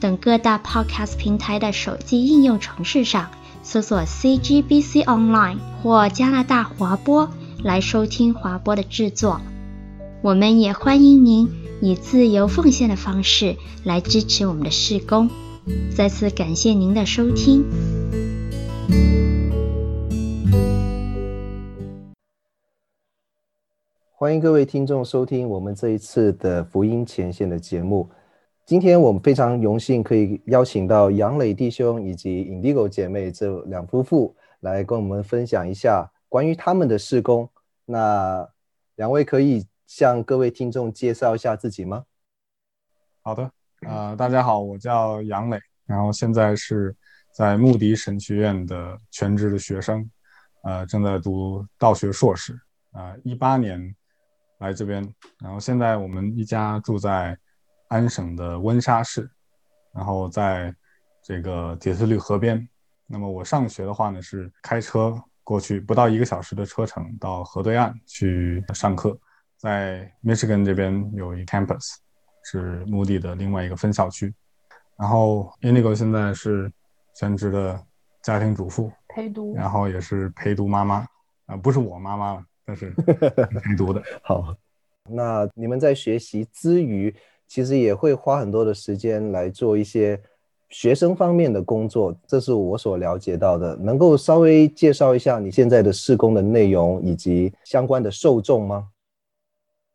等各大 Podcast 平台的手机应用程式上搜索 CGBC Online 或加拿大华播来收听华播的制作。我们也欢迎您以自由奉献的方式来支持我们的事工。再次感谢您的收听。欢迎各位听众收听我们这一次的福音前线的节目。今天我们非常荣幸可以邀请到杨磊弟兄以及 Indigo 姐妹这两夫妇来跟我们分享一下关于他们的事工。那两位可以向各位听众介绍一下自己吗？好的，呃，大家好，我叫杨磊，然后现在是在穆迪神学院的全职的学生，呃，正在读道学硕士，啊、呃，一八年。来这边，然后现在我们一家住在安省的温莎市，然后在这个底特律河边。那么我上学的话呢，是开车过去，不到一个小时的车程到河对岸去上课。在 Michigan 这边有一 campus，是目的的另外一个分校区。然后 Inigo 现在是全职的家庭主妇，陪读，然后也是陪读妈妈啊、呃，不是我妈妈了。但是 陪读的。好，那你们在学习之余，其实也会花很多的时间来做一些学生方面的工作，这是我所了解到的。能够稍微介绍一下你现在的试工的内容以及相关的受众吗？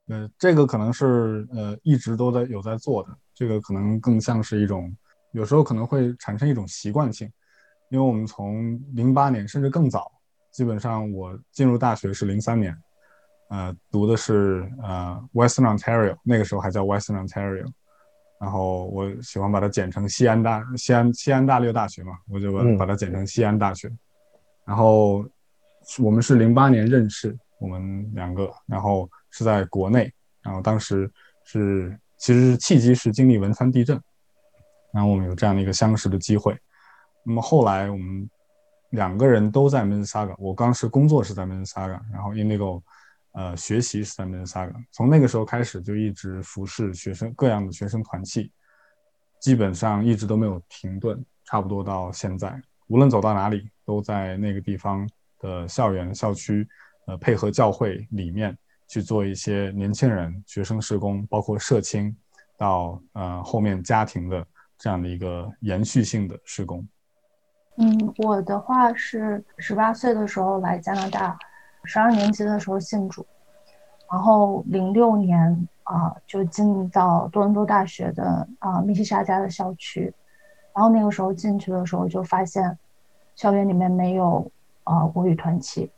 呃，这个可能是呃一直都在有在做的，这个可能更像是一种，有时候可能会产生一种习惯性，因为我们从零八年甚至更早。基本上我进入大学是零三年，呃，读的是呃 Western Ontario，那个时候还叫 Western Ontario，然后我喜欢把它简称西安大西安西安大略大学嘛，我就把把它简称西安大学。嗯、然后我们是零八年认识，我们两个，然后是在国内，然后当时是其实是契机是经历汶川地震，然后我们有这样的一个相识的机会。那么后来我们。两个人都在 Mississauga，我刚是工作是在 Mississauga，然后 Inigo，呃，学习是在 Mississauga。从那个时候开始就一直服侍学生各样的学生团契，基本上一直都没有停顿，差不多到现在，无论走到哪里，都在那个地方的校园校区，呃，配合教会里面去做一些年轻人学生事工，包括社青，到呃后面家庭的这样的一个延续性的事工。嗯，我的话是十八岁的时候来加拿大，十二年级的时候信主，然后零六年啊、呃、就进到多伦多大学的啊、呃、密西沙加的校区，然后那个时候进去的时候就发现校园里面没有啊、呃、国语团契，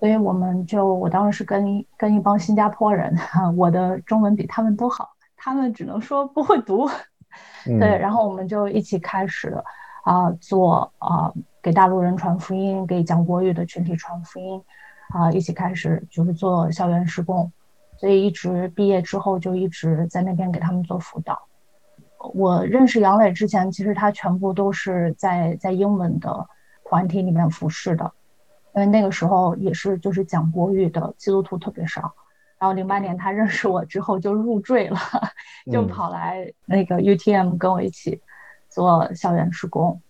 所以我们就我当时是跟一跟一帮新加坡人，我的中文比他们都好，他们只能说不会读，嗯、对，然后我们就一起开始了。啊，做啊，给大陆人传福音，给讲国语的群体传福音，啊，一起开始就是做校园施工，所以一直毕业之后就一直在那边给他们做辅导。我认识杨磊之前，其实他全部都是在在英文的团体里面服侍的，因为那个时候也是就是讲国语的基督徒特别少。然后零八年他认识我之后就入赘了，就跑来那个 UTM 跟我一起。做校园施工，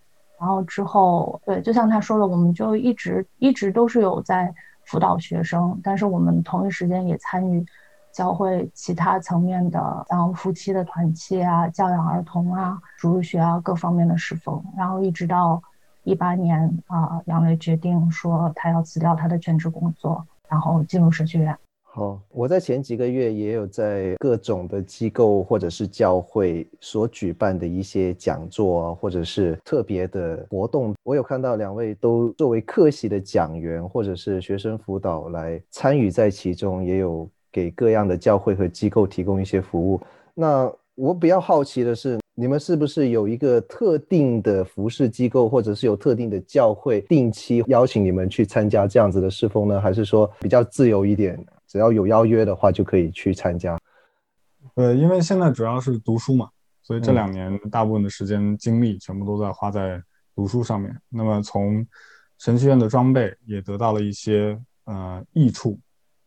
然后之后，对，就像他说的，我们就一直一直都是有在辅导学生，但是我们同一时间也参与教会其他层面的，像夫妻的团契啊、教养儿童啊、主日学啊各方面的侍奉，然后一直到一八年啊，杨磊决定说他要辞掉他的全职工作，然后进入神学院。好，我在前几个月也有在各种的机构或者是教会所举办的一些讲座啊或者是特别的活动，我有看到两位都作为客席的讲员或者是学生辅导来参与在其中，也有给各样的教会和机构提供一些服务。那我比较好奇的是，你们是不是有一个特定的服饰机构，或者是有特定的教会定期邀请你们去参加这样子的侍奉呢？还是说比较自由一点，只要有邀约的话就可以去参加？呃，因为现在主要是读书嘛，所以这两年大部分的时间精力全部都在花在读书上面。嗯、那么从神学院的装备也得到了一些呃益处，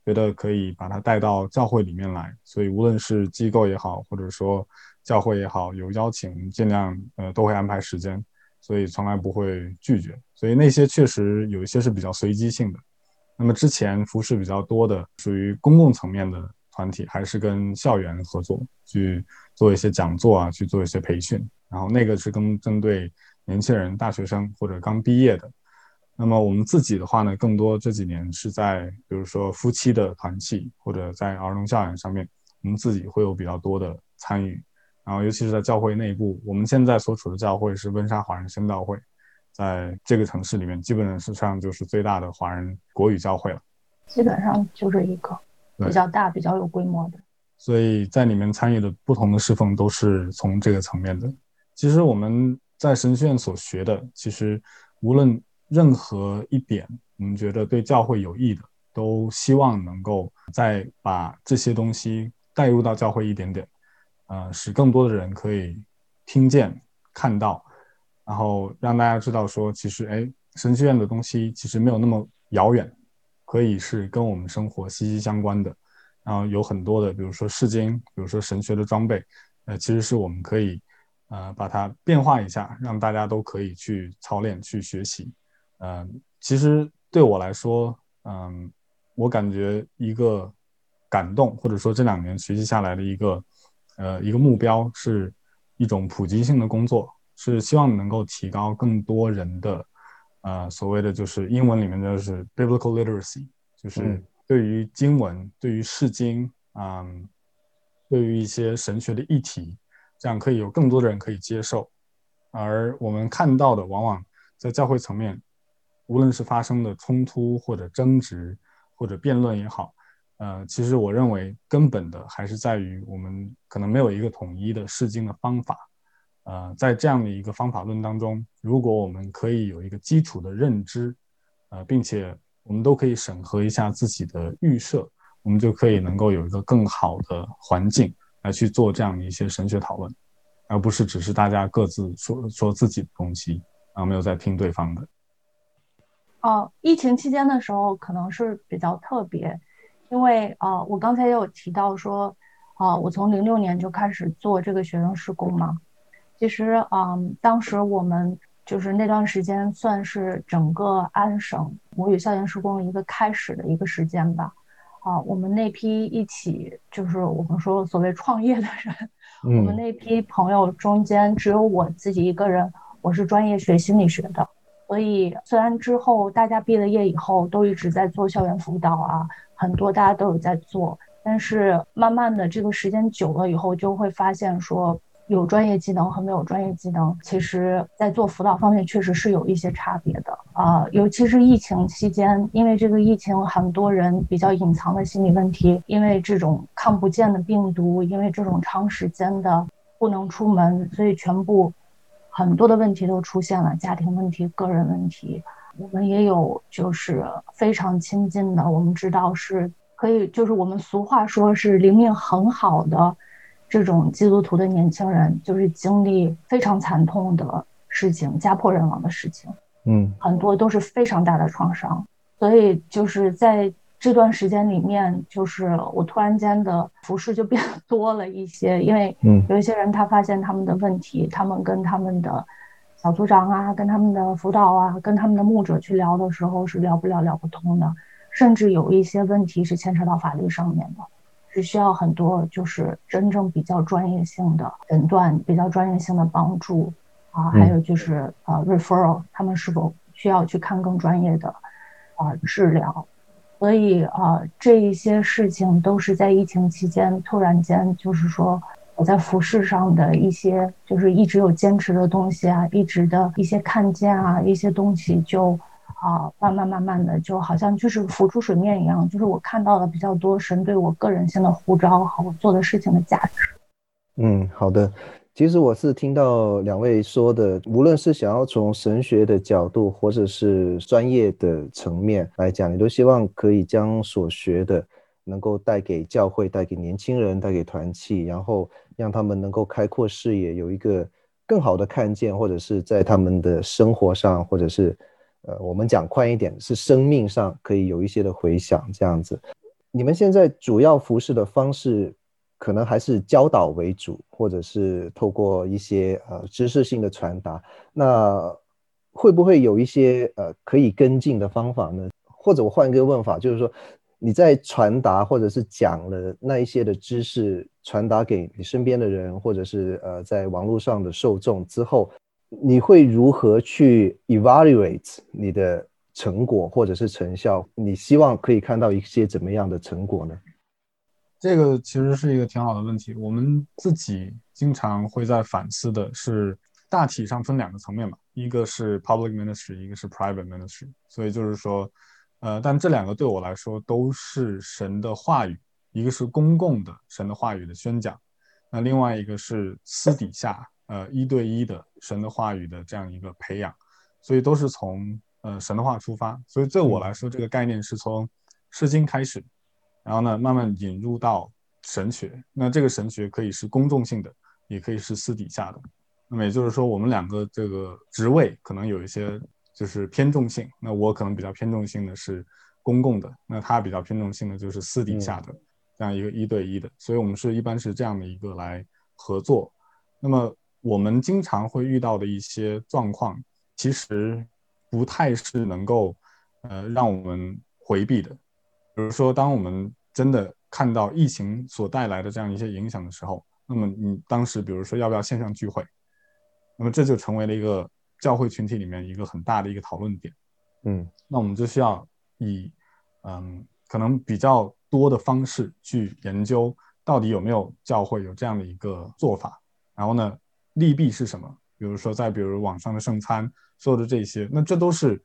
觉得可以把它带到教会里面来。所以无论是机构也好，或者说教会也好，有邀请尽量呃都会安排时间，所以从来不会拒绝。所以那些确实有一些是比较随机性的。那么之前服饰比较多的，属于公共层面的团体，还是跟校园合作去做一些讲座啊，去做一些培训。然后那个是更针对年轻人、大学生或者刚毕业的。那么我们自己的话呢，更多这几年是在比如说夫妻的团契或者在儿童教养上面，我们自己会有比较多的参与。然后，尤其是在教会内部，我们现在所处的教会是温莎华人宣道会，在这个城市里面，基本上就是最大的华人国语教会了。基本上就是一个比较大、比较有规模的。所以在里面参与的不同的侍奉都是从这个层面的。其实我们在神学院所学的，其实无论任何一点，我们觉得对教会有益的，都希望能够再把这些东西带入到教会一点点。呃，使更多的人可以听见、看到，然后让大家知道说，其实，哎，神学院的东西其实没有那么遥远，可以是跟我们生活息息相关的。然后有很多的，比如说释经，比如说神学的装备，呃，其实是我们可以，呃，把它变化一下，让大家都可以去操练、去学习。嗯、呃，其实对我来说，嗯、我感觉一个感动，或者说这两年学习下来的一个。呃，一个目标是一种普及性的工作，是希望能够提高更多人的，呃，所谓的就是英文里面的就是 biblical literacy，就是对于经文、嗯、对于释经，嗯，对于一些神学的议题，这样可以有更多的人可以接受。而我们看到的，往往在教会层面，无论是发生的冲突或者争执或者辩论也好。呃，其实我认为根本的还是在于我们可能没有一个统一的释经的方法。呃，在这样的一个方法论当中，如果我们可以有一个基础的认知，呃，并且我们都可以审核一下自己的预设，我们就可以能够有一个更好的环境来去做这样的一些神学讨论，而不是只是大家各自说说自己的东西，啊，没有在听对方的。哦，疫情期间的时候可能是比较特别。因为啊、我刚才也有提到说，啊、我从零六年就开始做这个学生事工嘛。其实啊、呃，当时我们就是那段时间算是整个安省母语校园施工一个开始的一个时间吧。啊、呃，我们那批一起就是我们说所谓创业的人，嗯、我们那批朋友中间只有我自己一个人，我是专业学心理学的。所以，虽然之后大家毕了业以后都一直在做校园辅导啊，很多大家都有在做，但是慢慢的这个时间久了以后，就会发现说，有专业技能和没有专业技能，其实在做辅导方面确实是有一些差别的啊、尤其是疫情期间，因为这个疫情，很多人比较隐藏的心理问题，因为这种看不见的病毒，因为这种长时间的不能出门，所以全部。很多的问题都出现了，家庭问题、个人问题，我们也有就是非常亲近的，我们知道是可以，就是我们俗话说是灵命很好的这种基督徒的年轻人，就是经历非常惨痛的事情，家破人亡的事情，嗯，很多都是非常大的创伤，所以就是在。这段时间里面，就是我突然间的服饰就变 多了一些，因为有一些人他发现他们的问题，嗯、他们跟他们的小组长啊，跟他们的辅导啊，跟他们的牧者去聊的时候是聊不了、聊不通的，甚至有一些问题是牵扯到法律上面的，是需要很多就是真正比较专业性的诊断、比较专业性的帮助啊，还有就是呃 referral，他们是否需要去看更专业的啊治疗。所以啊、呃，这一些事情都是在疫情期间突然间，就是说我在服饰上的一些，就是一直有坚持的东西啊，一直的一些看见啊，一些东西就啊，慢慢慢慢的，就好像就是浮出水面一样，就是我看到了比较多神对我个人性的呼召和我做的事情的价值。嗯，好的。其实我是听到两位说的，无论是想要从神学的角度，或者是专业的层面来讲，你都希望可以将所学的能够带给教会、带给年轻人、带给团契，然后让他们能够开阔视野，有一个更好的看见，或者是在他们的生活上，或者是呃，我们讲宽一点，是生命上可以有一些的回响，这样子。你们现在主要服饰的方式？可能还是教导为主，或者是透过一些呃知识性的传达。那会不会有一些呃可以跟进的方法呢？或者我换一个问法，就是说你在传达或者是讲了那一些的知识传达给你身边的人，或者是呃在网络上的受众之后，你会如何去 evaluate 你的成果或者是成效？你希望可以看到一些怎么样的成果呢？这个其实是一个挺好的问题，我们自己经常会在反思的是，大体上分两个层面嘛，一个是 public ministry，一个是 private ministry。所以就是说，呃，但这两个对我来说都是神的话语，一个是公共的神的话语的宣讲，那另外一个是私底下，呃，一对一的神的话语的这样一个培养，所以都是从呃神的话出发。所以对我来说，这个概念是从诗经开始。然后呢，慢慢引入到神学。那这个神学可以是公众性的，也可以是私底下的。那么也就是说，我们两个这个职位可能有一些就是偏重性。那我可能比较偏重性的是公共的，那他比较偏重性的就是私底下的这样一个一对一的。所以我们是一般是这样的一个来合作。那么我们经常会遇到的一些状况，其实不太是能够呃让我们回避的。比如说，当我们真的看到疫情所带来的这样一些影响的时候，那么你当时比如说要不要线上聚会，那么这就成为了一个教会群体里面一个很大的一个讨论点。嗯，那我们就需要以嗯可能比较多的方式去研究到底有没有教会有这样的一个做法，然后呢，利弊是什么？比如说再比如网上的圣餐，所有的这些，那这都是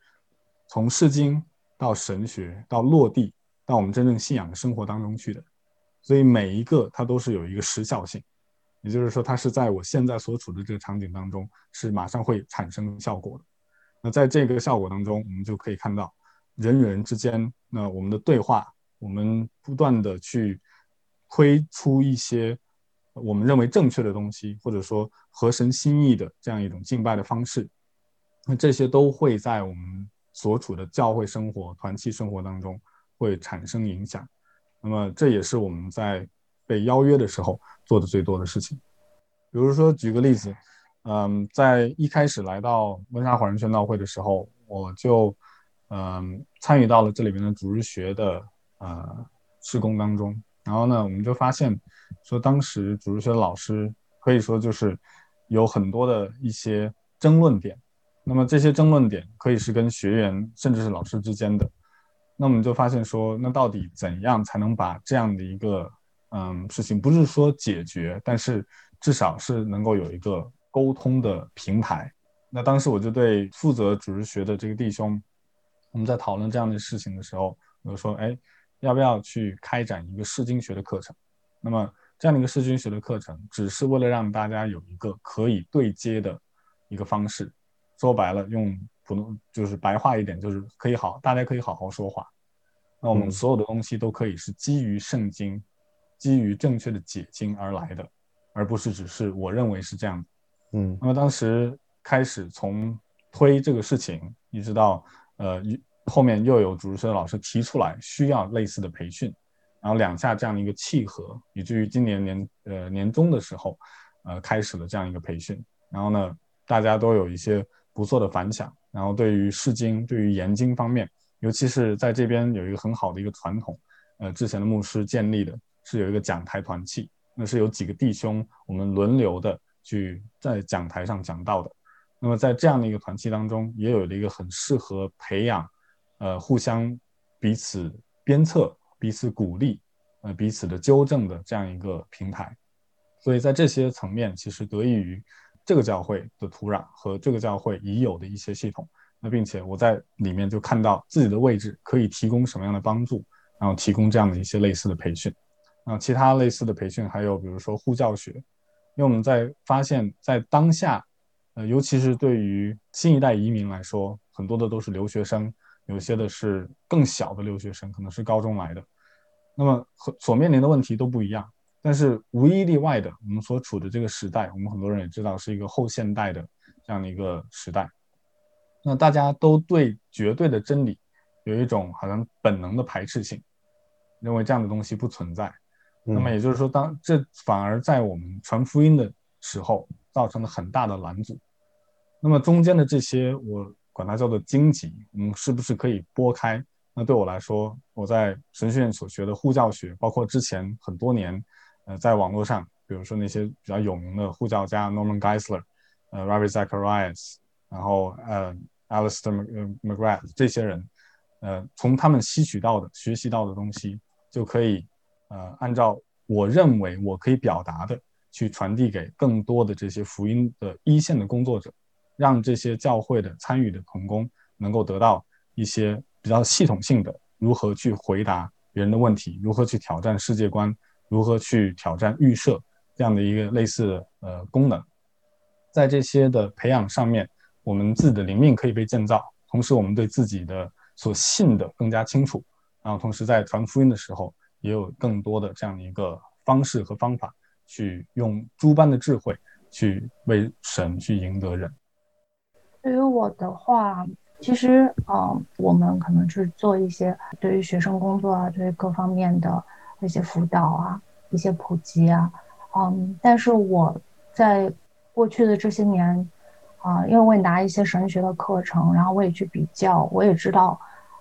从释经到神学到落地。到我们真正信仰的生活当中去的，所以每一个它都是有一个时效性，也就是说，它是在我现在所处的这个场景当中是马上会产生效果的。那在这个效果当中，我们就可以看到人与人之间，那我们的对话，我们不断的去推出一些我们认为正确的东西，或者说合神心意的这样一种敬拜的方式，那这些都会在我们所处的教会生活、团契生活当中。会产生影响，那么这也是我们在被邀约的时候做的最多的事情。比如说，举个例子，嗯，在一开始来到温莎华人宣道会的时候，我就嗯参与到了这里面的主日学的呃施工当中。然后呢，我们就发现说，当时主日学的老师可以说就是有很多的一些争论点。那么这些争论点可以是跟学员甚至是老师之间的。那我们就发现说，那到底怎样才能把这样的一个嗯事情，不是说解决，但是至少是能够有一个沟通的平台。那当时我就对负责主日学的这个弟兄，我们在讨论这样的事情的时候，我就说，哎，要不要去开展一个释经学的课程？那么这样的一个释经学的课程，只是为了让大家有一个可以对接的一个方式。说白了，用。普通就是白话一点，就是可以好，大家可以好好说话。那我们所有的东西都可以是基于圣经，嗯、基于正确的解经而来的，而不是只是我认为是这样的。嗯，那么当时开始从推这个事情，一直到呃后面又有主持的老师提出来需要类似的培训，然后两下这样的一个契合，以至于今年年呃年中的时候，呃开始了这样一个培训。然后呢，大家都有一些不错的反响。然后对于释经，对于研经方面，尤其是在这边有一个很好的一个传统，呃，之前的牧师建立的是有一个讲台团契，那是有几个弟兄我们轮流的去在讲台上讲道的。那么在这样的一个团契当中，也有了一个很适合培养，呃，互相彼此鞭策、彼此鼓励、呃，彼此的纠正的这样一个平台。所以在这些层面，其实得益于。这个教会的土壤和这个教会已有的一些系统，那并且我在里面就看到自己的位置可以提供什么样的帮助，然后提供这样的一些类似的培训。啊，其他类似的培训还有比如说护教学，因为我们在发现，在当下，呃，尤其是对于新一代移民来说，很多的都是留学生，有些的是更小的留学生，可能是高中来的，那么和所面临的问题都不一样。但是无一例外的，我们所处的这个时代，我们很多人也知道是一个后现代的这样的一个时代。那大家都对绝对的真理有一种好像本能的排斥性，认为这样的东西不存在。那么也就是说，当这反而在我们传福音的时候造成了很大的拦阻。那么中间的这些，我管它叫做荆棘，我们是不是可以拨开？那对我来说，我在神学院所学的护教学，包括之前很多年。呃，在网络上，比如说那些比较有名的护教家 Norman Geisler，呃，Ravi Zacharias，然后呃，Alister McGrath 这些人，呃，从他们吸取到的、学习到的东西，就可以呃，按照我认为我可以表达的，去传递给更多的这些福音的一线的工作者，让这些教会的参与的同工能够得到一些比较系统性的如何去回答别人的问题，如何去挑战世界观。如何去挑战预设这样的一个类似的呃功能，在这些的培养上面，我们自己的灵命可以被建造，同时我们对自己的所信的更加清楚，然后同时在传福音的时候，也有更多的这样一个方式和方法，去用诸般的智慧去为神去赢得人。对于我的话，其实啊、我们可能是做一些对于学生工作啊，对于各方面的。一些辅导啊，一些普及啊，嗯，但是我在过去的这些年，啊，因为我也拿一些神学的课程，然后我也去比较，我也知道，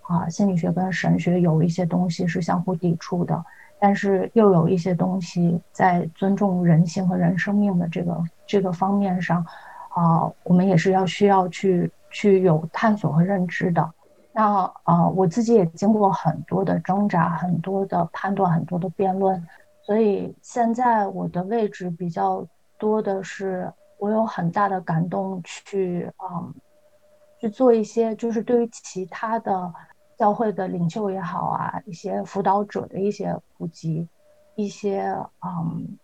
啊，心理学跟神学有一些东西是相互抵触的，但是又有一些东西在尊重人性和人生命的这个这个方面上，啊，我们也是要需要去去有探索和认知的。那啊、我自己也经过很多的挣扎，很多的判断，很多的辩论，所以现在我的位置比较多的是，我有很大的感动去啊、去做一些，就是对于其他的教会的领袖也好啊，一些辅导者的一些普及，一些嗯，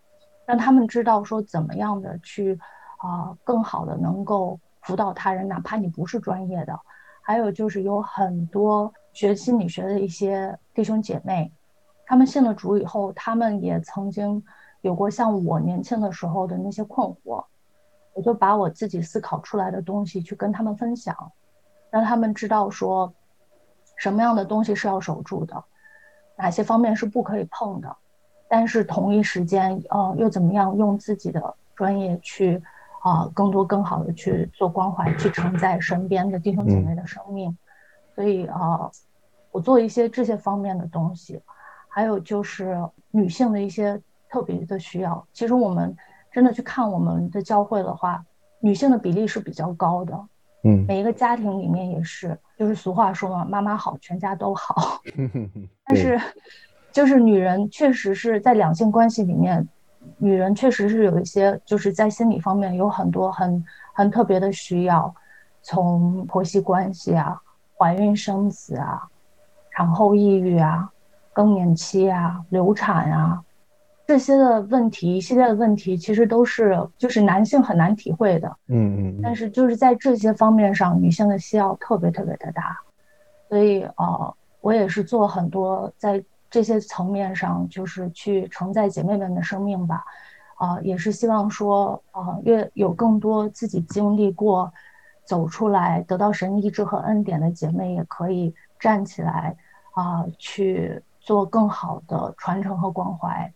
让他们知道说怎么样的去啊、更好的能够辅导他人，哪怕你不是专业的。还有就是有很多学心理学的一些弟兄姐妹，他们信了主以后，他们也曾经有过像我年轻的时候的那些困惑，我就把我自己思考出来的东西去跟他们分享，让他们知道说，什么样的东西是要守住的，哪些方面是不可以碰的，但是同一时间，呃，又怎么样用自己的专业去。啊，更多更好的去做关怀，去承载身边的弟兄姐妹的生命，嗯、所以啊，我做一些这些方面的东西，还有就是女性的一些特别的需要。其实我们真的去看我们的教会的话，女性的比例是比较高的。嗯，每一个家庭里面也是，就是俗话说嘛，妈妈好，全家都好。但是，就是女人确实是在两性关系里面。女人确实是有一些，就是在心理方面有很多很很特别的需要，从婆媳关系啊、怀孕生子啊、产后抑郁啊、更年期啊、流产啊这些的问题，一系列的问题，其实都是就是男性很难体会的。嗯嗯。但是就是在这些方面上，女性的需要特别特别的大，所以呃，我也是做很多在。这些层面上，就是去承载姐妹们的生命吧，啊、也是希望说，啊、越有更多自己经历过、走出来、得到神医治和恩典的姐妹，也可以站起来，啊、去做更好的传承和关怀，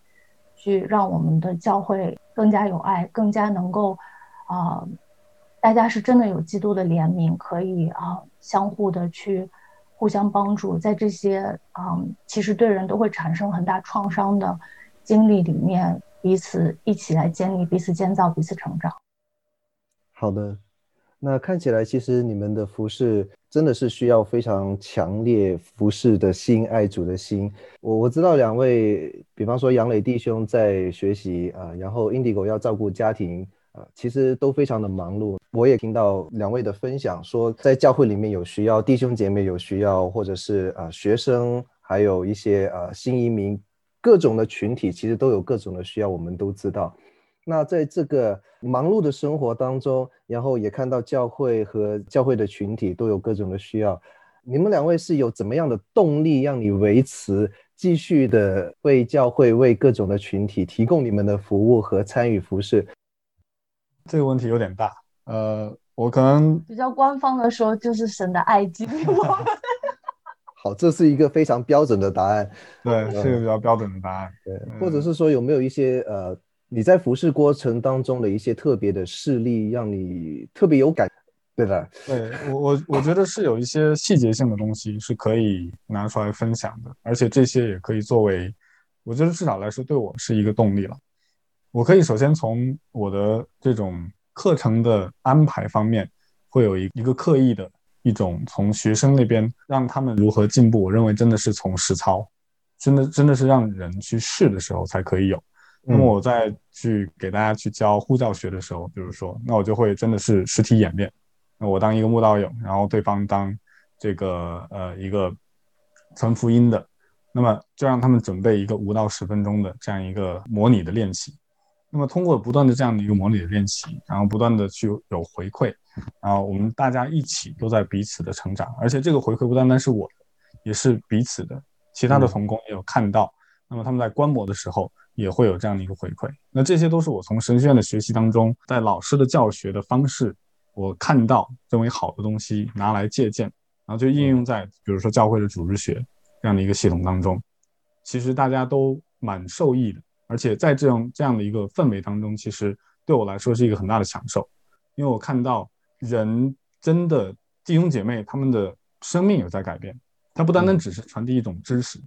去让我们的教会更加有爱，更加能够，啊、大家是真的有基督的怜悯，可以啊、相互的去。互相帮助，在这些嗯，其实对人都会产生很大创伤的经历里面，彼此一起来建立，彼此建造，彼此成长。好的，那看起来其实你们的服事真的是需要非常强烈服事的心，爱主的心。我我知道两位，比方说杨磊弟兄在学习啊，然后 Indigo 要照顾家庭。啊，其实都非常的忙碌。我也听到两位的分享，说在教会里面有需要，弟兄姐妹有需要，或者是啊学生，还有一些啊新移民，各种的群体，其实都有各种的需要，我们都知道。那在这个忙碌的生活当中，然后也看到教会和教会的群体都有各种的需要，你们两位是有怎么样的动力让你维持继续的为教会、为各种的群体提供你们的服务和参与服事？这个问题有点大，呃，我可能比较官方的说，就是神的爱激励我们。好，这是一个非常标准的答案。对，嗯、是一个比较标准的答案。对，或者是说有没有一些呃，你在服侍过程当中的一些特别的事例，让你特别有感，对的？对我我我觉得是有一些细节性的东西是可以拿出来分享的，而且这些也可以作为，我觉得至少来说对我是一个动力了。我可以首先从我的这种课程的安排方面，会有一一个刻意的。一种从学生那边让他们如何进步，我认为真的是从实操，真的真的是让人去试的时候才可以有。那么我再去给大家去教护教学的时候，比如说，那我就会真的是实体演练。那我当一个木道友，然后对方当这个呃一个纯福音的，那么就让他们准备一个五到十分钟的这样一个模拟的练习。那么通过不断的这样的一个模拟的练习，然后不断的去有回馈。然后我们大家一起都在彼此的成长，而且这个回馈不单单是我的，也是彼此的。其他的同工也有看到，那么他们在观摩的时候也会有这样的一个回馈。那这些都是我从神学院的学习当中，在老师的教学的方式，我看到认为好的东西拿来借鉴，然后就应用在比如说教会的组织学这样的一个系统当中。其实大家都蛮受益的，而且在这样这样的一个氛围当中，其实对我来说是一个很大的享受，因为我看到。人真的弟兄姐妹，他们的生命有在改变。他不单单只是传递一种知识，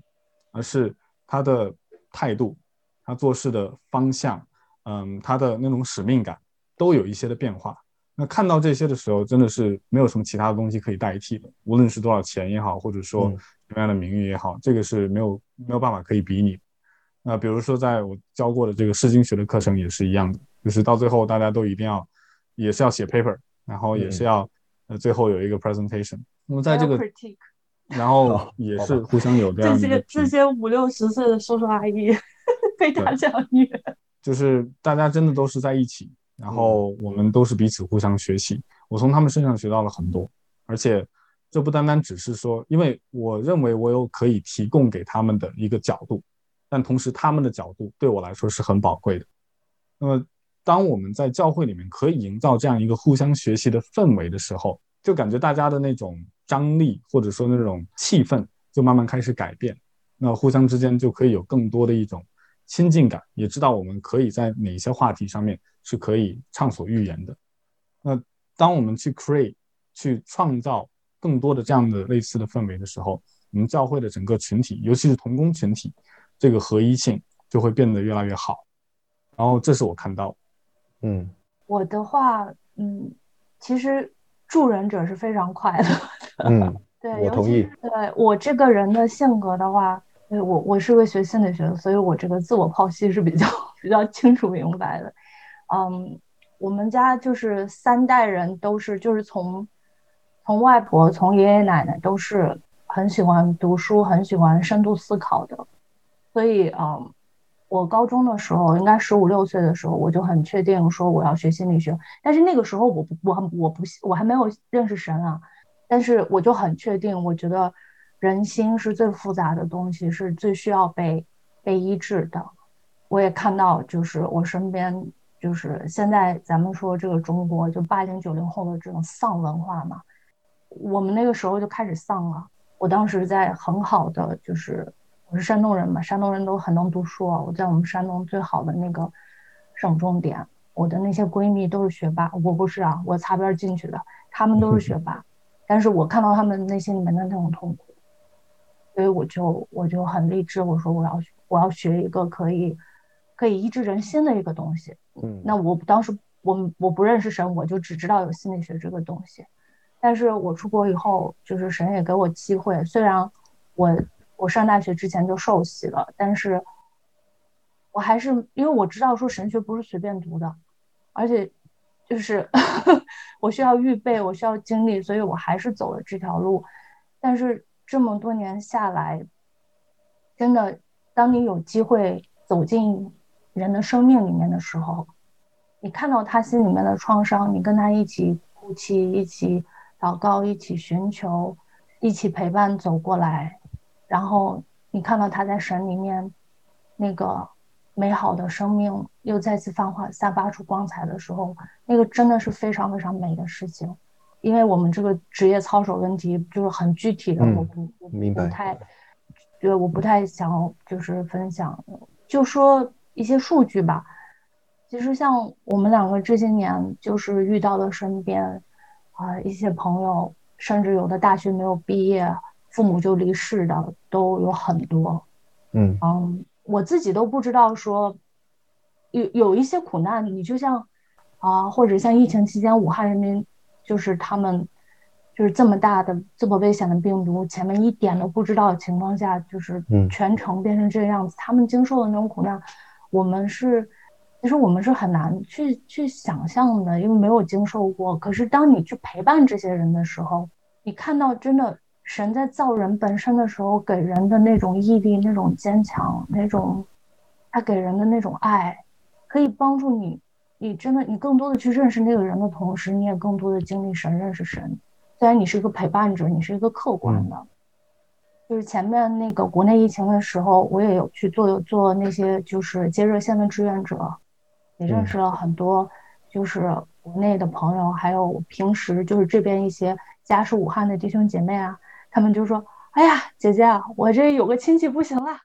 而是他的态度，他做事的方向，嗯，他的那种使命感都有一些的变化。那看到这些的时候，真的是没有什么其他的东西可以代替的。无论是多少钱也好，或者说什么样的名誉也好，这个是没有没有办法可以比拟。那比如说，在我教过的这个释经学的课程也是一样的，就是到最后大家都一定要，也是要写 paper。然后也是要，嗯、呃，最后有一个 presentation。那么在这个，然后也是互相有这样的。这些这些五六十岁的叔叔阿姨被他教育，就是大家真的都是在一起，然后我们都是彼此互相学习。我从他们身上学到了很多，而且这不单单只是说，因为我认为我有可以提供给他们的一个角度，但同时他们的角度对我来说是很宝贵的。那么。当我们在教会里面可以营造这样一个互相学习的氛围的时候，就感觉大家的那种张力或者说那种气氛就慢慢开始改变。那互相之间就可以有更多的一种亲近感，也知道我们可以在哪些话题上面是可以畅所欲言的。那当我们去 create 去创造更多的这样的类似的氛围的时候，我们教会的整个群体，尤其是同工群体，这个合一性就会变得越来越好。然后这是我看到。嗯，我的话，嗯，其实助人者是非常快乐的。嗯，对，我同意。对我这个人的性格的话，我我是个学心理学的，所以我这个自我剖析是比较 比较清楚明白的。嗯，我们家就是三代人都是，就是从从外婆从爷爷奶奶都是很喜欢读书，很喜欢深度思考的，所以嗯。我高中的时候，应该十五六岁的时候，我就很确定说我要学心理学。但是那个时候我不，我我不我还没有认识神啊。但是我就很确定，我觉得人心是最复杂的东西，是最需要被被医治的。我也看到，就是我身边，就是现在咱们说这个中国，就八零九零后的这种丧文化嘛，我们那个时候就开始丧了。我当时在很好的就是。我是山东人嘛，山东人都很能读书啊。我在我们山东最好的那个省重点，我的那些闺蜜都是学霸，我不是啊，我擦边进去的，她们都是学霸。但是我看到她们内心里面的那种痛苦，所以我就我就很励志，我说我要我要学一个可以可以医治人心的一个东西。嗯，那我当时我我不认识神，我就只知道有心理学这个东西。但是我出国以后，就是神也给我机会，虽然我。我上大学之前就受洗了，但是我还是因为我知道说神学不是随便读的，而且就是 我需要预备，我需要经历，所以我还是走了这条路。但是这么多年下来，真的，当你有机会走进人的生命里面的时候，你看到他心里面的创伤，你跟他一起哭泣，一起祷告，一起寻求，一起陪伴走过来，然后你看到他在神里面那个美好的生命又再次泛化散发出光彩的时候，那个真的是非常非常美的事情。因为我们这个职业操守问题就是很具体的，嗯、我不我不太，对，我不太想就是分享，就说一些数据吧。其实像我们两个这些年就是遇到的身边啊、呃、一些朋友，甚至有的大学没有毕业，父母就离世的都有很多。嗯嗯，我自己都不知道说有有一些苦难，你就像啊、呃，或者像疫情期间武汉人民。就是他们，就是这么大的、这么危险的病毒，前面一点都不知道的情况下，就是全程变成这个样子，嗯、他们经受的那种苦难，我们是，其实我们是很难去去想象的，因为没有经受过。可是当你去陪伴这些人的时候，你看到真的神在造人本身的时候给人的那种毅力、那种坚强、那种他给人的那种爱，可以帮助你。你真的，你更多的去认识那个人的同时，你也更多的经历神，认识神。虽然你是一个陪伴者，你是一个客观的。嗯、就是前面那个国内疫情的时候，我也有去做做那些就是接热线的志愿者，也认识了很多就是国内的朋友，嗯、还有平时就是这边一些家是武汉的弟兄姐妹啊，他们就说：“哎呀，姐姐啊，我这有个亲戚不行了，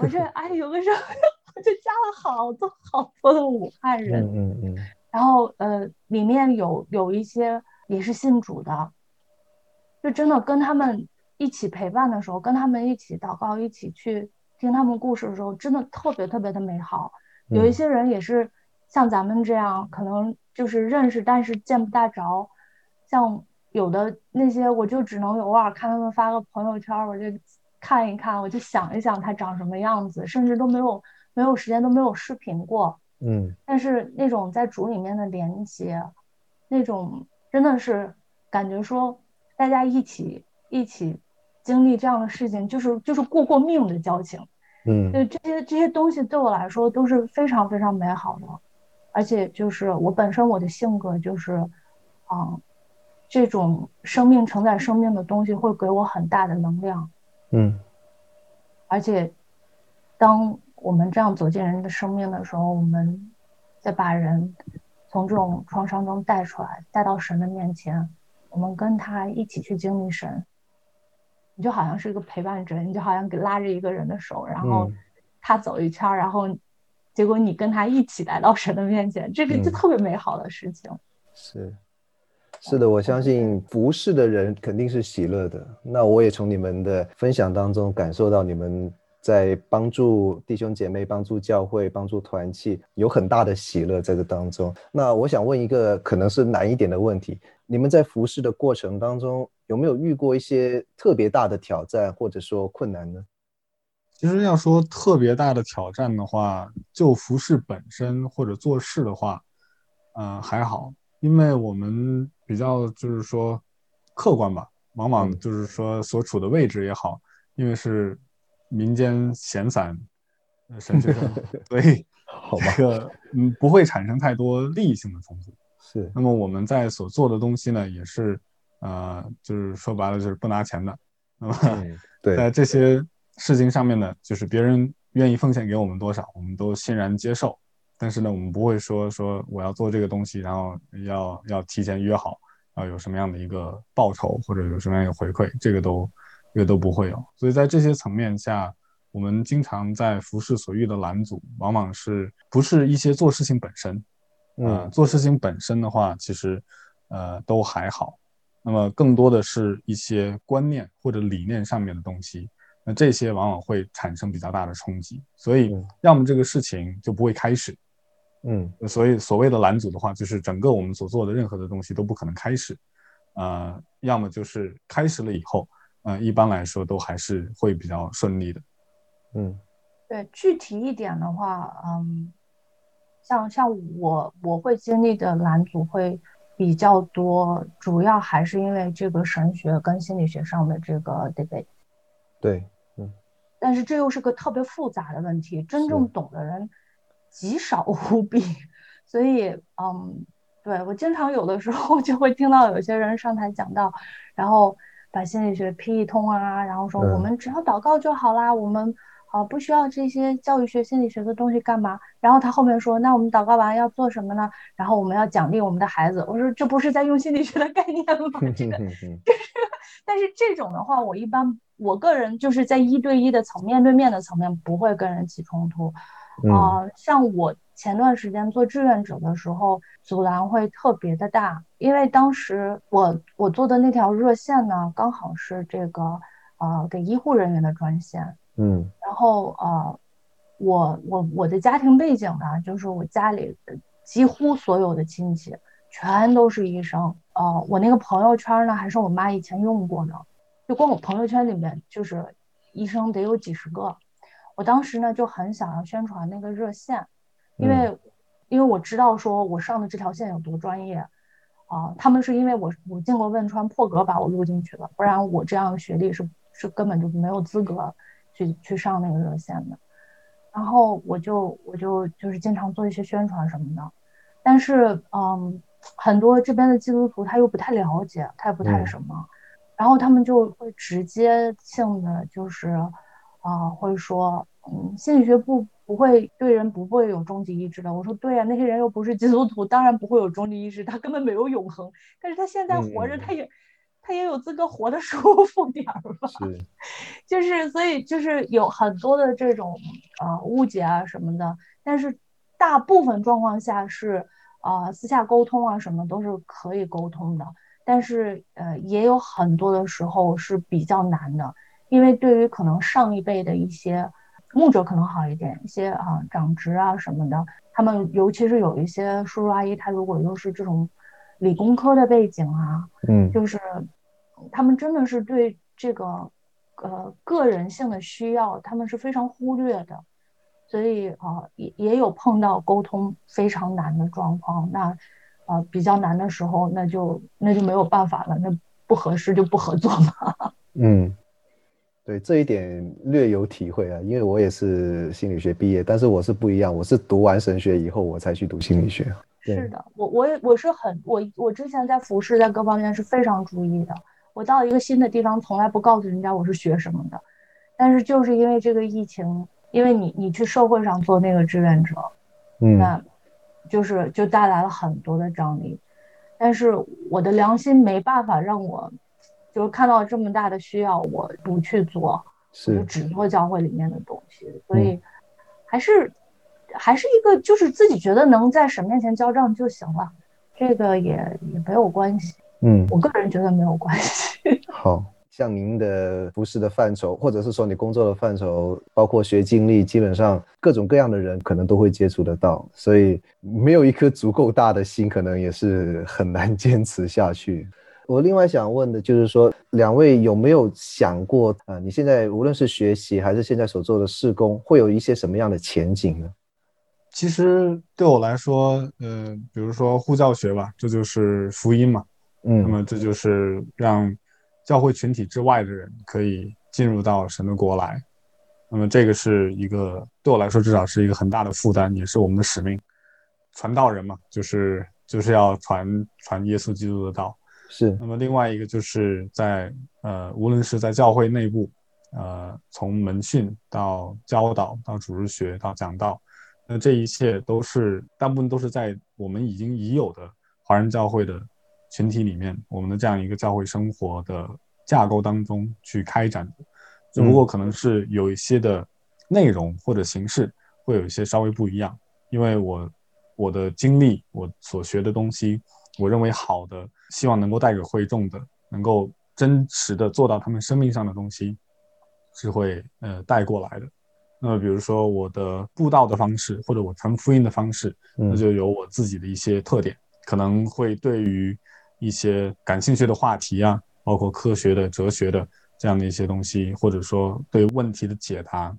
我这 哎有个人。”就加了好多好多的武汉人，嗯嗯嗯，然后呃，里面有有一些也是信主的，就真的跟他们一起陪伴的时候，跟他们一起祷告，一起去听他们故事的时候，真的特别特别的美好。有一些人也是像咱们这样，可能就是认识，但是见不大着。像有的那些，我就只能偶尔看他们发个朋友圈，我就看一看，我就想一想他长什么样子，甚至都没有。没有时间，都没有视频过，嗯，但是那种在组里面的连接，那种真的是感觉说大家一起一起经历这样的事情，就是就是过过命的交情，嗯，对这些这些东西对我来说都是非常非常美好的，而且就是我本身我的性格就是，嗯，这种生命承载生命的东西会给我很大的能量，嗯，而且当。我们这样走进人的生命的时候，我们再把人从这种创伤中带出来，带到神的面前，我们跟他一起去经历神。你就好像是一个陪伴者，你就好像给拉着一个人的手，然后他走一圈，然后结果你跟他一起来到神的面前，这个就特别美好的事情。是，是的，我相信服侍的人肯定是喜乐的。那我也从你们的分享当中感受到你们。在帮助弟兄姐妹、帮助教会、帮助团契，有很大的喜乐在这当中。那我想问一个可能是难一点的问题：你们在服侍的过程当中，有没有遇过一些特别大的挑战，或者说困难呢？其实要说特别大的挑战的话，就服侍本身或者做事的话，呃，还好，因为我们比较就是说客观吧，往往就是说所处的位置也好，因为是。民间闲散，神学生，所以 这个嗯不会产生太多利益性的冲突。是。那么我们在所做的东西呢，也是呃，就是说白了就是不拿钱的。那么 在这些事情上面呢，就是别人愿意奉献给我们多少，我们都欣然接受。但是呢，我们不会说说我要做这个东西，然后要要提前约好，要有什么样的一个报酬或者有什么样的回馈，这个都。这个都不会有，所以在这些层面下，我们经常在服饰所遇的拦阻，往往是不是一些做事情本身，呃、嗯，做事情本身的话，其实，呃，都还好，那么更多的是一些观念或者理念上面的东西，那这些往往会产生比较大的冲击，所以要么这个事情就不会开始，嗯，所以所谓的拦阻的话，就是整个我们所做的任何的东西都不可能开始，呃，要么就是开始了以后。嗯、呃，一般来说都还是会比较顺利的。嗯，对，具体一点的话，嗯，像像我我会经历的拦阻会比较多，主要还是因为这个神学跟心理学上的这个 debate。对，嗯。但是这又是个特别复杂的问题，真正懂的人极少无比，所以嗯，对，我经常有的时候就会听到有些人上台讲道，然后把心理学批一通啊，然后说我们只要祷告就好啦，嗯、我们。好，不需要这些教育学、心理学的东西干嘛？然后他后面说：“那我们祷告完要做什么呢？”然后我们要奖励我们的孩子。我说：“这不是在用心理学的概念吗？这个 就是，但是这种的话，我一般我个人就是在一对一的层面对面的层面不会跟人起冲突。啊、呃，像我前段时间做志愿者的时候，阻拦会特别的大，因为当时我我做的那条热线呢，刚好是这个呃给医护人员的专线。嗯，然后呃，我我我的家庭背景呢，就是我家里几乎所有的亲戚全都是医生。呃，我那个朋友圈呢，还是我妈以前用过的，就光我朋友圈里面就是医生得有几十个。我当时呢就很想要宣传那个热线，因为、嗯、因为我知道说我上的这条线有多专业啊、呃，他们是因为我我进过汶川破格把我录进去的，不然我这样的学历是是根本就没有资格。去去上那个热线的，然后我就我就就是经常做一些宣传什么的，但是嗯，很多这边的基督徒他又不太了解，他也不太什么，嗯、然后他们就会直接性的就是啊、呃，会说嗯，心理学不不会对人不会有终极意志的。我说对呀、啊，那些人又不是基督徒，当然不会有终极意志，他根本没有永恒，但是他现在活着，他也。嗯他也有资格活得舒服点儿吧，是，就是所以就是有很多的这种呃误解啊什么的，但是大部分状况下是啊、呃、私下沟通啊什么都是可以沟通的，但是呃也有很多的时候是比较难的，因为对于可能上一辈的一些牧者可能好一点，一些啊长职啊什么的，他们尤其是有一些叔叔阿姨，他如果又是这种。理工科的背景啊，嗯，就是他们真的是对这个呃个人性的需要，他们是非常忽略的，所以啊、呃、也也有碰到沟通非常难的状况，那啊、呃、比较难的时候，那就那就没有办法了，那不合适就不合作嘛。嗯，对这一点略有体会啊，因为我也是心理学毕业，但是我是不一样，我是读完神学以后我才去读心理学。是的，我我也我是很我我之前在服饰在各方面是非常注意的。我到一个新的地方，从来不告诉人家我是学什么的。但是就是因为这个疫情，因为你你去社会上做那个志愿者，嗯，那就是就带来了很多的张力。但是我的良心没办法让我，就是看到这么大的需要，我不去做，是，我就只做教会里面的东西。所以还是。嗯还是一个，就是自己觉得能在神面前交账就行了，这个也也没有关系。嗯，我个人觉得没有关系。好，像您的服饰的范畴，或者是说你工作的范畴，包括学经历，基本上各种各样的人可能都会接触得到，所以没有一颗足够大的心，可能也是很难坚持下去。我另外想问的就是说，两位有没有想过啊？你现在无论是学习还是现在所做的试工，会有一些什么样的前景呢？其实对我来说，呃，比如说护教学吧，这就是福音嘛，嗯，那么这就是让教会群体之外的人可以进入到神的国来，那么这个是一个对我来说至少是一个很大的负担，也是我们的使命，传道人嘛，就是就是要传传耶稣基督的道，是。那么另外一个就是在呃，无论是在教会内部，呃，从门训到教导到主日学到讲道。那这一切都是大部分都是在我们已经已有的华人教会的群体里面，我们的这样一个教会生活的架构当中去开展的，只不过可能是有一些的内容或者形式会有一些稍微不一样，因为我我的经历，我所学的东西，我认为好的，希望能够带给会众的，能够真实的做到他们生命上的东西，是会呃带过来的。那么，比如说我的布道的方式，或者我传福音的方式，那就有我自己的一些特点，可能会对于一些感兴趣的话题啊，包括科学的、哲学的这样的一些东西，或者说对问题的解答，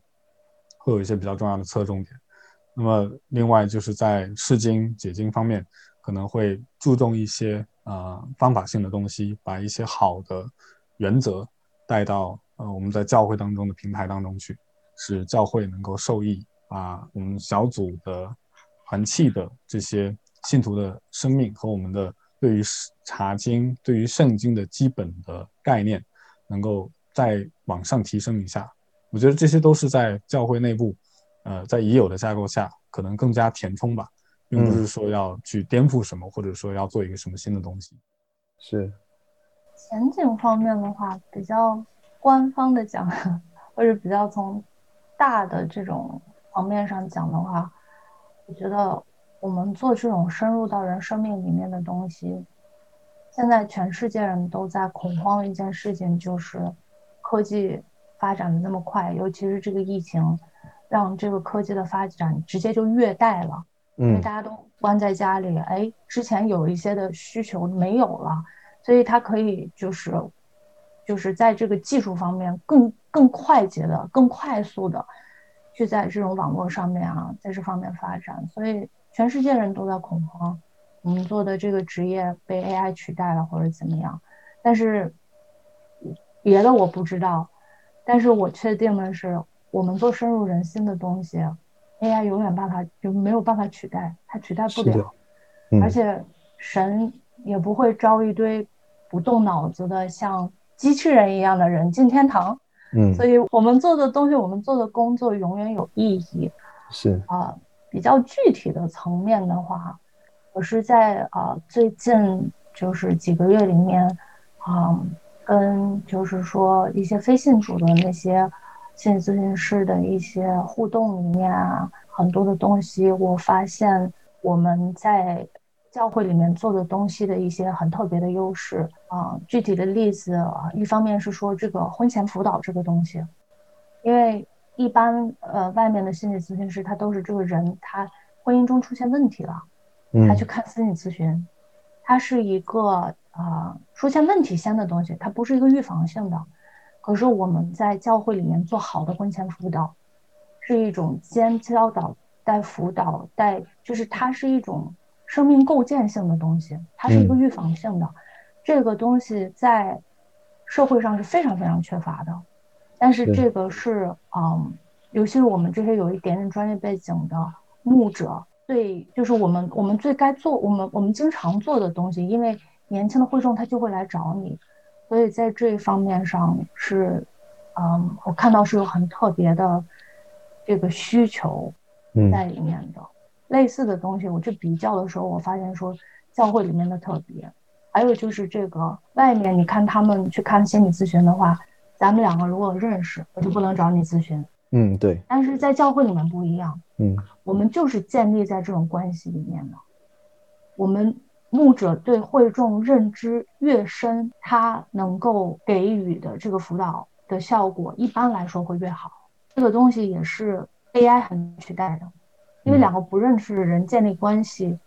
会有一些比较重要的侧重点。那么，另外就是在释经解经方面，可能会注重一些啊、呃、方法性的东西，把一些好的原则带到呃我们在教会当中的平台当中去。使教会能够受益，把我们小组的团契的这些信徒的生命和我们的对于查经、对于圣经的基本的概念，能够再往上提升一下。我觉得这些都是在教会内部，呃，在已有的架构下，可能更加填充吧，并不是说要去颠覆什么，或者说要做一个什么新的东西。是。前景方面的话，比较官方的讲，或者比较从大的这种层面上讲的话，我觉得我们做这种深入到人生命里面的东西，现在全世界人都在恐慌的一件事情就是科技发展的那么快，尤其是这个疫情，让这个科技的发展直接就越带了，因为大家都关在家里，哎，之前有一些的需求没有了。所以它可以就是，就是在这个技术方面更更快捷的、更快速的，去在这种网络上面啊，在这方面发展。所以全世界人都在恐慌，我们做的这个职业被 AI 取代了或者怎么样。但是别的我不知道，但是我确定的是，我们做深入人心的东西，AI 永远办法就没有办法取代，它取代不了。嗯、而且神。也不会招一堆不动脑子的像机器人一样的人进天堂。嗯，所以我们做的东西，我们做的工作永远有意义。是啊、呃，比较具体的层面的话，我是在啊、呃、最近就是几个月里面，啊、跟就是说一些非信主的那些心理咨询师的一些互动里面啊，很多的东西，我发现我们在。教会里面做的东西的一些很特别的优势啊，具体的例子，一方面是说这个婚前辅导这个东西，因为一般呃外面的心理咨询师他都是这个人他婚姻中出现问题了，他去看心理咨询，他是一个啊出现问题先的东西，它不是一个预防性的。可是我们在教会里面做好的婚前辅导，是一种兼教导带辅导带，就是它是一种。生命构建性的东西，它是一个预防性的，嗯、这个东西在社会上是非常非常缺乏的。但是这个是，嗯，尤其是我们这些有一点点专业背景的牧者，对，就是我们我们最该做，我们我们经常做的东西。因为年轻的会众他就会来找你，所以在这一方面上是，嗯，我看到是有很特别的这个需求在里面的。嗯类似的东西，我去比较的时候，我发现说教会里面的特别，还有就是这个外面，你看他们去看心理咨询的话，咱们两个如果认识，我就不能找你咨询。嗯，对。但是在教会里面不一样。嗯，我们就是建立在这种关系里面的。我们牧者对会众认知越深，他能够给予的这个辅导的效果，一般来说会越好。这个东西也是 AI 很难取代的。因为两个不认识的人建立关系，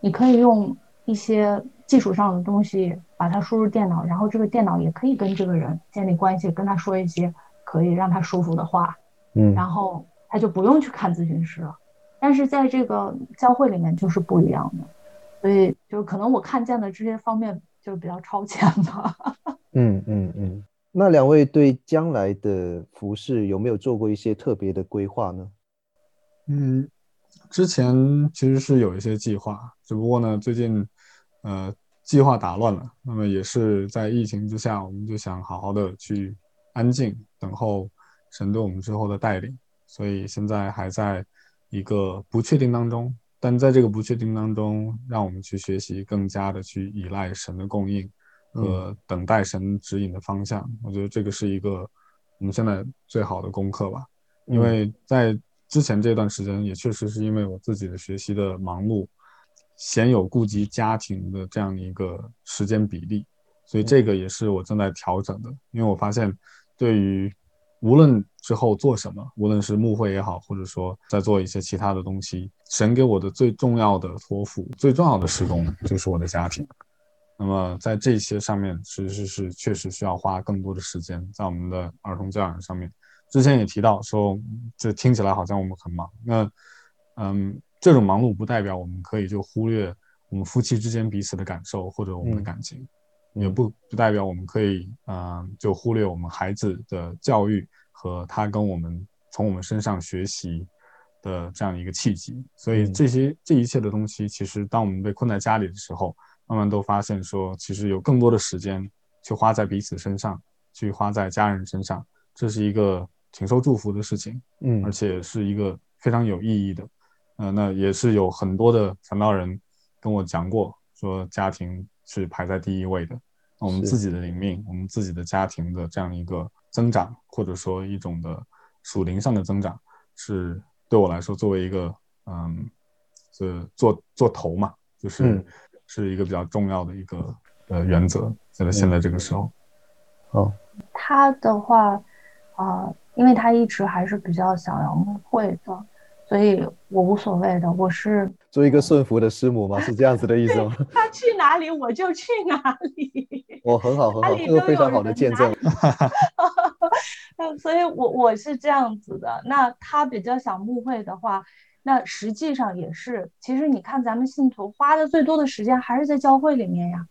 你可以用一些技术上的东西把它输入电脑，然后这个电脑也可以跟这个人建立关系，跟他说一些可以让他舒服的话，嗯，然后他就不用去看咨询师了。但是在这个教会里面就是不一样的，所以就可能我看见的这些方面就比较超前吧。嗯嗯嗯，那两位对将来的服饰有没有做过一些特别的规划呢？嗯。之前其实是有一些计划，只不过呢，最近，呃，计划打乱了。那么也是在疫情之下，我们就想好好的去安静等候神对我们之后的带领。所以现在还在一个不确定当中，但在这个不确定当中，让我们去学习更加的去依赖神的供应和等待神指引的方向。嗯。我觉得这个是一个我们现在最好的功课吧，因为在。之前这段时间也确实是因为我自己的学习的忙碌，鲜有顾及家庭的这样一个时间比例，所以这个也是我正在调整的。因为我发现，对于无论之后做什么，无论是幕会也好，或者说在做一些其他的东西，神给我的最重要的托付、最重要的事工就是我的家庭。那么在这些上面，其实是确实需要花更多的时间在我们的儿童教养上面。之前也提到说，这听起来好像我们很忙。那，嗯，这种忙碌不代表我们可以就忽略我们夫妻之间彼此的感受或者我们的感情，嗯、也不不代表我们可以，嗯，就忽略我们孩子的教育和他跟我们从我们身上学习，的这样一个契机。所以这些这一切的东西，其实当我们被困在家里的时候，慢慢都发现说，其实有更多的时间去花在彼此身上，去花在家人身上，这是一个挺受祝福的事情，嗯，而且是一个非常有意义的。呃，那也是有很多的传道人跟我讲过，说家庭是排在第一位的。我们自己的灵命，我们自己的家庭的这样一个增长，或者说一种的属灵上的增长，是对我来说作为一个嗯，是做做头嘛，就是、嗯、是一个比较重要的一个呃原则，在现在这个时候。哦、嗯，他的话啊、呃，因为他一直还是比较想要牧会的。所以我无所谓的，我是做一个顺服的师母吗？是这样子的意思吗？他去哪里我就去哪里。我很好很好，这个非常好的见证。所以我我是这样子的。那他比较想牧会的话，那实际上也是。其实你看，咱们信徒花的最多的时间还是在教会里面呀。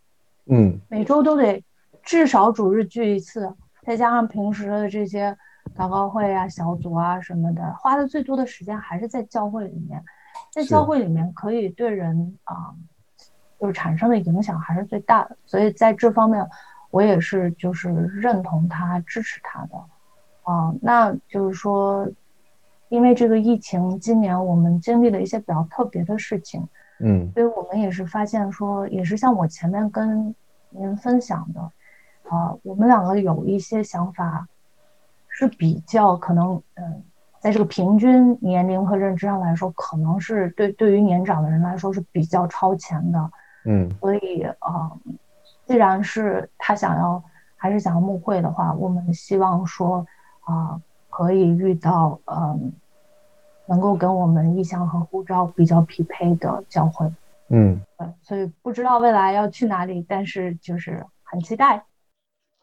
嗯，每周都得至少主日聚一次，再加上平时的这些。祷告会啊，小组啊什么的，花的最多的时间还是在教会里面，在教会里面可以对人啊、呃，就是产生的影响还是最大的。所以在这方面，我也是就是认同他、支持他的。啊、呃，那就是说，因为这个疫情，今年我们经历了一些比较特别的事情，嗯，所以我们也是发现说，也是像我前面跟您分享的，啊、呃，我们两个有一些想法。是比较可能，嗯，在这个平均年龄和认知上来说，可能是对对于年长的人来说是比较超前的，嗯，所以啊、呃，既然是他想要还是想要牧会的话，我们希望说啊、呃，可以遇到嗯、呃，能够跟我们意向和护照比较匹配的教会，嗯，对，所以不知道未来要去哪里，但是就是很期待。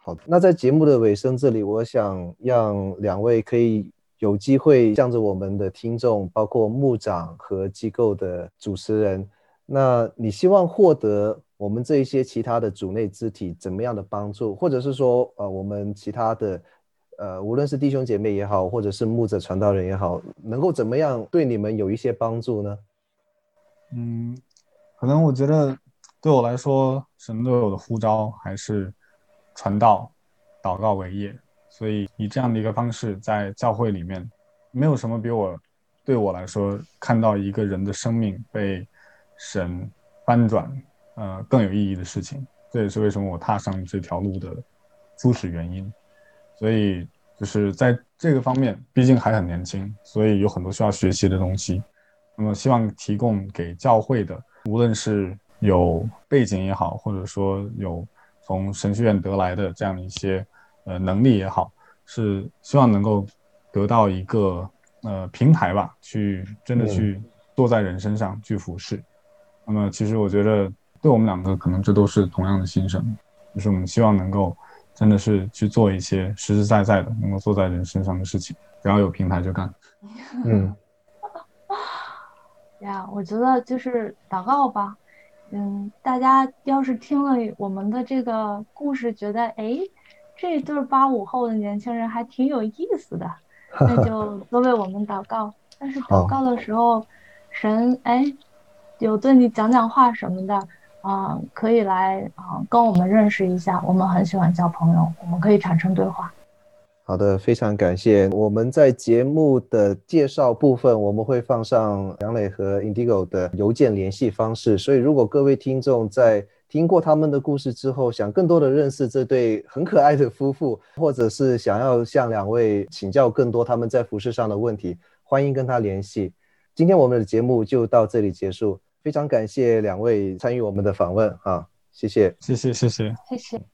好的，那在节目的尾声这里，我想让两位可以有机会向着我们的听众，包括牧长和机构的主持人，那你希望获得我们这一些其他的主内肢体怎么样的帮助，或者是说，呃，我们其他的，呃，无论是弟兄姐妹也好，或者是牧者传道人也好，能够怎么样对你们有一些帮助呢？嗯，可能我觉得对我来说，神对我的呼召还是。传道、祷告为业，所以以这样的一个方式，在教会里面，没有什么比我对我来说看到一个人的生命被神翻转，呃，更有意义的事情。这也是为什么我踏上这条路的初始原因。所以就是在这个方面，毕竟还很年轻，所以有很多需要学习的东西。那么希望提供给教会的，无论是有背景也好，或者说有。从神学院得来的这样一些呃能力也好，是希望能够得到一个呃平台吧，去真的去坐在人身上去服侍。那么其实我觉得对我们两个可能这都是同样的心声，就是我们希望能够真的是去做一些实实在在的能够坐在人身上的事情，只要有平台就干。嗯，呀，我觉得就是祷告吧。嗯，大家要是听了我们的这个故事，觉得哎，这对八五后的年轻人还挺有意思的，那就多为我们祷告。但是祷告的时候，神哎，有对你讲讲话什么的啊、呃，可以来啊、呃、跟我们认识一下。我们很喜欢交朋友，我们可以产生对话。好的，非常感谢。我们在节目的介绍部分，我们会放上杨磊和 Indigo 的邮件联系方式。所以，如果各位听众在听过他们的故事之后，想更多的认识这对很可爱的夫妇，或者是想要向两位请教更多他们在服饰上的问题，欢迎跟他联系。今天我们的节目就到这里结束，非常感谢两位参与我们的访问啊，谢谢，谢谢，谢谢，谢谢。